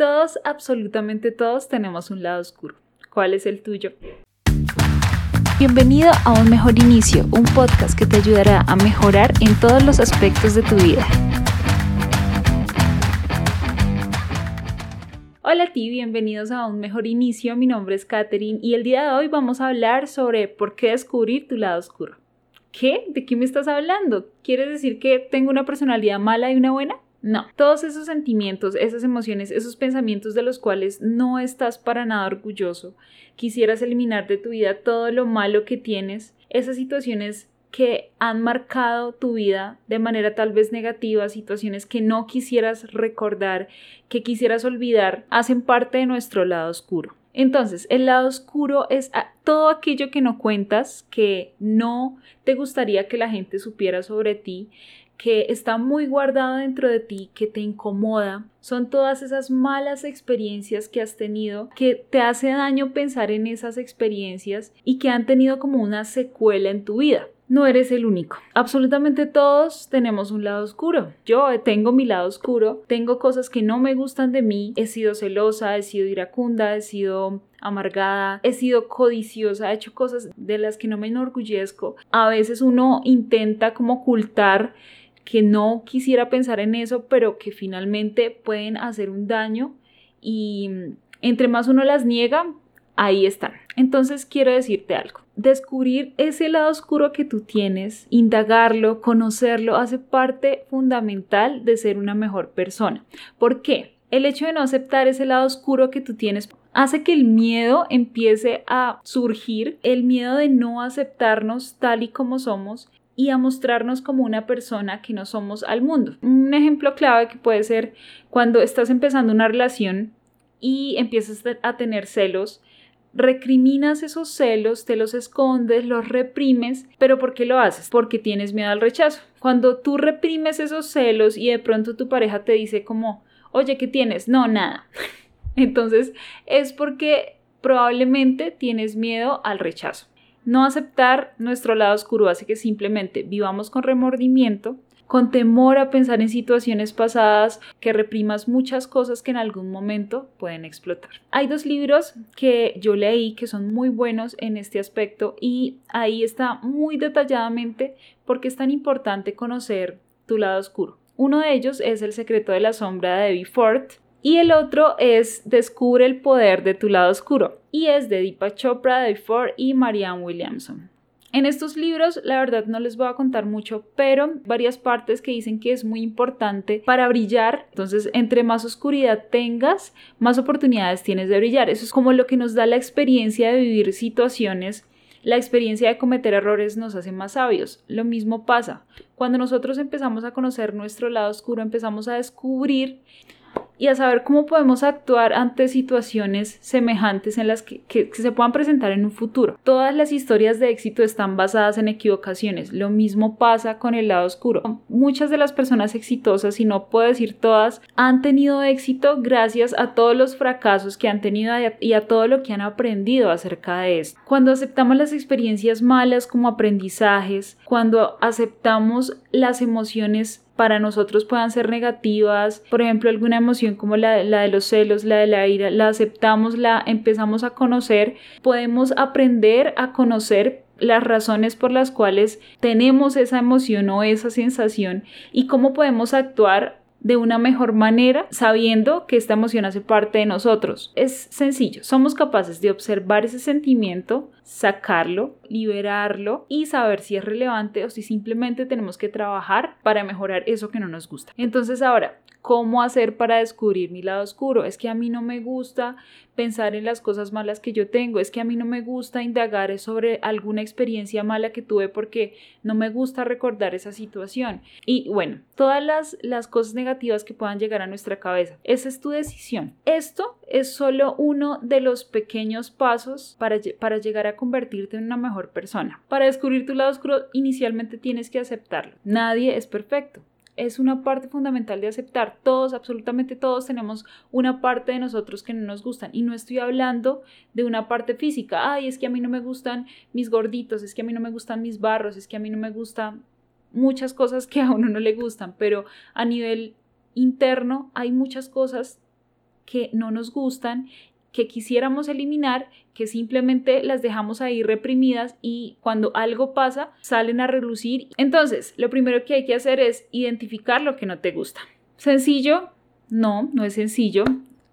Todos, absolutamente todos, tenemos un lado oscuro. ¿Cuál es el tuyo? Bienvenido a Un Mejor Inicio, un podcast que te ayudará a mejorar en todos los aspectos de tu vida. Hola a ti, bienvenidos a Un Mejor Inicio. Mi nombre es Katherine y el día de hoy vamos a hablar sobre por qué descubrir tu lado oscuro. ¿Qué? ¿De qué me estás hablando? ¿Quieres decir que tengo una personalidad mala y una buena? No, todos esos sentimientos, esas emociones, esos pensamientos de los cuales no estás para nada orgulloso, quisieras eliminar de tu vida todo lo malo que tienes, esas situaciones que han marcado tu vida de manera tal vez negativa, situaciones que no quisieras recordar, que quisieras olvidar, hacen parte de nuestro lado oscuro. Entonces, el lado oscuro es todo aquello que no cuentas, que no te gustaría que la gente supiera sobre ti, que está muy guardado dentro de ti, que te incomoda, son todas esas malas experiencias que has tenido, que te hace daño pensar en esas experiencias y que han tenido como una secuela en tu vida. No eres el único. Absolutamente todos tenemos un lado oscuro. Yo tengo mi lado oscuro, tengo cosas que no me gustan de mí, he sido celosa, he sido iracunda, he sido amargada, he sido codiciosa, he hecho cosas de las que no me enorgullezco. A veces uno intenta como ocultar que no quisiera pensar en eso, pero que finalmente pueden hacer un daño y mm, entre más uno las niega, ahí están. Entonces quiero decirte algo. Descubrir ese lado oscuro que tú tienes, indagarlo, conocerlo, hace parte fundamental de ser una mejor persona. ¿Por qué? El hecho de no aceptar ese lado oscuro que tú tienes hace que el miedo empiece a surgir, el miedo de no aceptarnos tal y como somos y a mostrarnos como una persona que no somos al mundo. Un ejemplo clave que puede ser cuando estás empezando una relación y empiezas a tener celos, recriminas esos celos, te los escondes, los reprimes, pero ¿por qué lo haces? Porque tienes miedo al rechazo. Cuando tú reprimes esos celos y de pronto tu pareja te dice como, oye, ¿qué tienes? No, nada. Entonces es porque probablemente tienes miedo al rechazo. No aceptar nuestro lado oscuro hace que simplemente vivamos con remordimiento, con temor a pensar en situaciones pasadas, que reprimas muchas cosas que en algún momento pueden explotar. Hay dos libros que yo leí que son muy buenos en este aspecto y ahí está muy detalladamente porque es tan importante conocer tu lado oscuro. Uno de ellos es El secreto de la sombra de Debbie Ford y el otro es Descubre el poder de tu lado oscuro y es de Deepak Chopra, de Ford y Marianne Williamson. En estos libros, la verdad no les voy a contar mucho, pero varias partes que dicen que es muy importante para brillar. Entonces, entre más oscuridad tengas, más oportunidades tienes de brillar. Eso es como lo que nos da la experiencia de vivir situaciones. La experiencia de cometer errores nos hace más sabios. Lo mismo pasa. Cuando nosotros empezamos a conocer nuestro lado oscuro, empezamos a descubrir y a saber cómo podemos actuar ante situaciones semejantes en las que, se puedan presentar en un futuro. Todas las historias de éxito están basadas en equivocaciones. Lo mismo pasa con el lado oscuro. Muchas de las personas exitosas, y no puedo decir todas, han tenido éxito gracias a todos los fracasos que han tenido y a todo lo que han aprendido acerca de esto. Cuando aceptamos las experiencias malas como aprendizajes, cuando aceptamos las emociones para nosotros puedan ser negativas, por ejemplo, alguna emoción como la, de los celos, la de la ira, la aceptamos, la empezamos a conocer, podemos aprender a conocer las razones por las cuales tenemos esa emoción o esa sensación y cómo podemos actuar de una mejor manera sabiendo que esta emoción hace parte de nosotros. Es sencillo, somos capaces de observar ese sentimiento, sacarlo, liberarlo y saber si es relevante o si simplemente tenemos que trabajar para mejorar eso que no nos gusta. Entonces ahora, ¿cómo hacer para descubrir mi lado oscuro? Es que a mí no me gusta pensar en las cosas malas que yo tengo, es que a mí no me gusta indagar sobre alguna experiencia mala que tuve porque no me gusta recordar esa situación. Y bueno, todas las, las cosas negativas que puedan llegar a nuestra cabeza, esa es tu decisión. Esto es solo uno de los pequeños pasos para, para llegar a convertirte en una mejor persona. Para descubrir tu lado oscuro, inicialmente tienes que aceptarlo. Nadie es perfecto es una parte fundamental de aceptar. Todos, absolutamente todos tenemos una parte de nosotros que no nos gustan. Y no estoy hablando de una parte física. Ay, es que a mí no me gustan mis gorditos, es que a mí no me gustan mis barros, es que a mí no me gustan muchas cosas que a uno no le gustan. Pero a nivel interno hay muchas cosas que no nos gustan que quisiéramos eliminar, que simplemente las dejamos ahí reprimidas y cuando algo pasa salen a relucir. Entonces, lo primero que hay que hacer es identificar lo que no te gusta. ¿Sencillo? No, no es sencillo,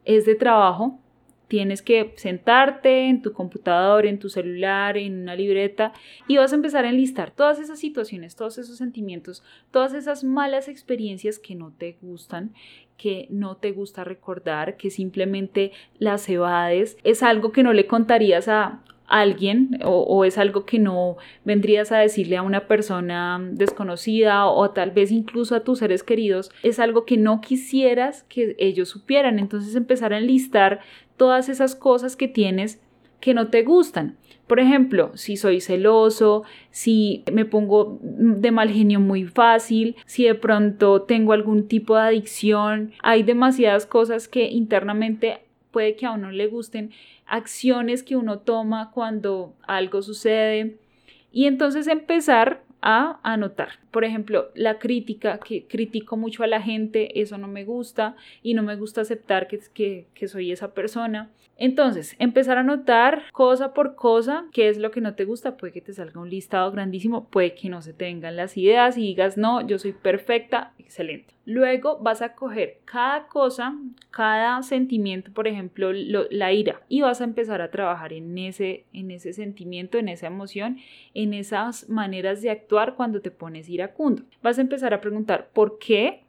es de trabajo. Tienes que sentarte en tu computador, en tu celular, en una libreta y vas a empezar a enlistar todas esas situaciones, todos esos sentimientos, todas esas malas experiencias que no te gustan, que no te gusta recordar, que simplemente las evades. Es algo que no le contarías a alguien o, es algo que no vendrías a decirle a una persona desconocida o tal vez incluso a tus seres queridos, es algo que no quisieras que ellos supieran. Entonces empezar a enlistar todas esas cosas que tienes que no te gustan. Por ejemplo, si soy celoso, si me pongo de mal genio muy fácil, si de pronto tengo algún tipo de adicción, hay demasiadas cosas que internamente puede que a uno le gusten, acciones que uno toma cuando algo sucede. Y entonces empezar a anotar. Por ejemplo, la crítica, que critico mucho a la gente, eso no me gusta y no me gusta aceptar que, que, que soy esa persona. Entonces, empezar a anotar cosa por cosa qué es lo que no te gusta. Puede que te salga un listado grandísimo, puede que no se te las ideas y digas, no, yo soy perfecta, excelente. Luego vas a coger cada cosa, cada sentimiento, por ejemplo, la ira, y vas a empezar a trabajar en ese, en ese sentimiento, en esa emoción, en esas maneras de actuar cuando te pones iracundo. Vas a empezar a preguntar por qué,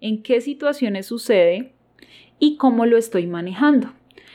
en qué situaciones sucede y cómo lo estoy manejando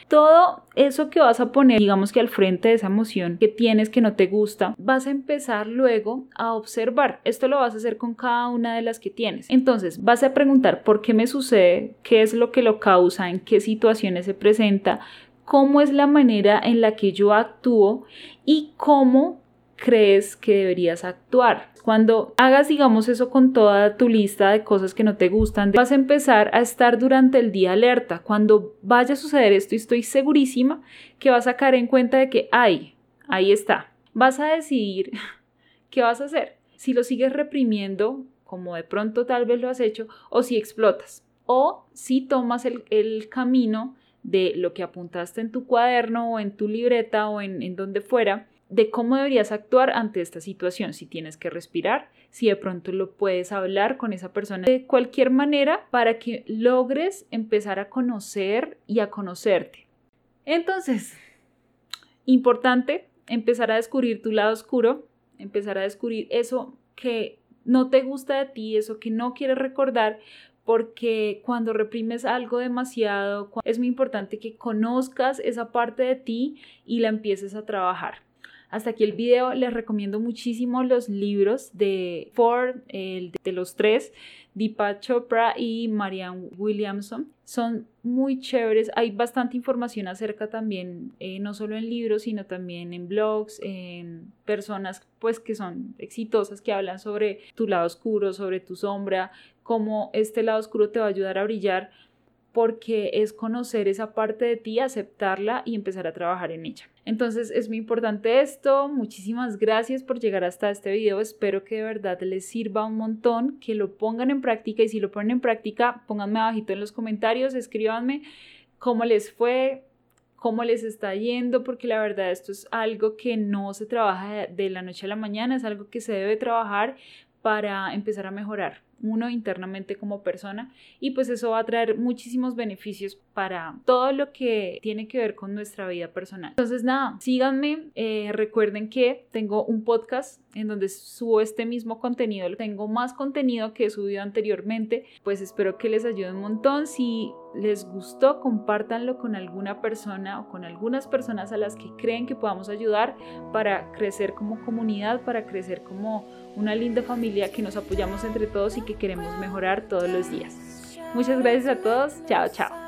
todo eso que vas a poner, digamos que al frente de esa emoción que tienes que no te gusta, vas a empezar luego a observar. Esto lo vas a hacer con cada una de las que tienes. Entonces, vas a preguntar por qué me sucede, qué es lo que lo causa, en qué situaciones se presenta, cómo es la manera en la que yo actúo y cómo crees que deberías actuar. Cuando hagas, digamos, eso con toda tu lista de cosas que no te gustan, vas a empezar a estar durante el día alerta. Cuando vaya a suceder esto, y estoy segurísima que vas a caer en cuenta de que, ay, ahí está. Vas a decidir qué vas a hacer. Si lo sigues reprimiendo, como de pronto tal vez lo has hecho, o si explotas. O si tomas el, el camino de lo que apuntaste en tu cuaderno o en tu libreta o en, en donde fuera de cómo deberías actuar ante esta situación, si tienes que respirar, si de pronto lo puedes hablar con esa persona de cualquier manera para que logres empezar a conocer y a conocerte. Entonces, importante empezar a descubrir tu lado oscuro, empezar a descubrir eso que no te gusta de ti, eso que no quieres recordar, porque cuando reprimes algo demasiado, es muy importante que conozcas esa parte de ti y la empieces a trabajar. Hasta aquí el video, les recomiendo muchísimo los libros de Ford, el de los tres, Deepak Chopra y Marianne Williamson. Son muy chéveres, hay bastante información acerca también, eh, no solo en libros, sino también en blogs, en personas pues que son exitosas, que hablan sobre tu lado oscuro, sobre tu sombra, cómo este lado oscuro te va a ayudar a brillar porque es conocer esa parte de ti, aceptarla y empezar a trabajar en ella. Entonces es muy importante esto. Muchísimas gracias por llegar hasta este video. Espero que de verdad les sirva un montón, que lo pongan en práctica y si lo ponen en práctica, pónganme abajito en los comentarios, escríbanme cómo les fue, cómo les está yendo, porque la verdad esto es algo que no se trabaja de la noche a la mañana, es algo que se debe trabajar para empezar a mejorar uno internamente como persona y pues eso va a traer muchísimos beneficios para todo lo que tiene que ver con nuestra vida personal. Entonces nada, síganme, eh, recuerden que tengo un podcast en donde subo este mismo contenido, tengo más contenido que he subido anteriormente, pues espero que les ayude un montón, si les gustó compártanlo con alguna persona o con algunas personas a las que creen que podamos ayudar para crecer como comunidad, para crecer como una linda familia que nos apoyamos entre todos y que queremos mejorar todos los días. Muchas gracias a todos. Chao, chao.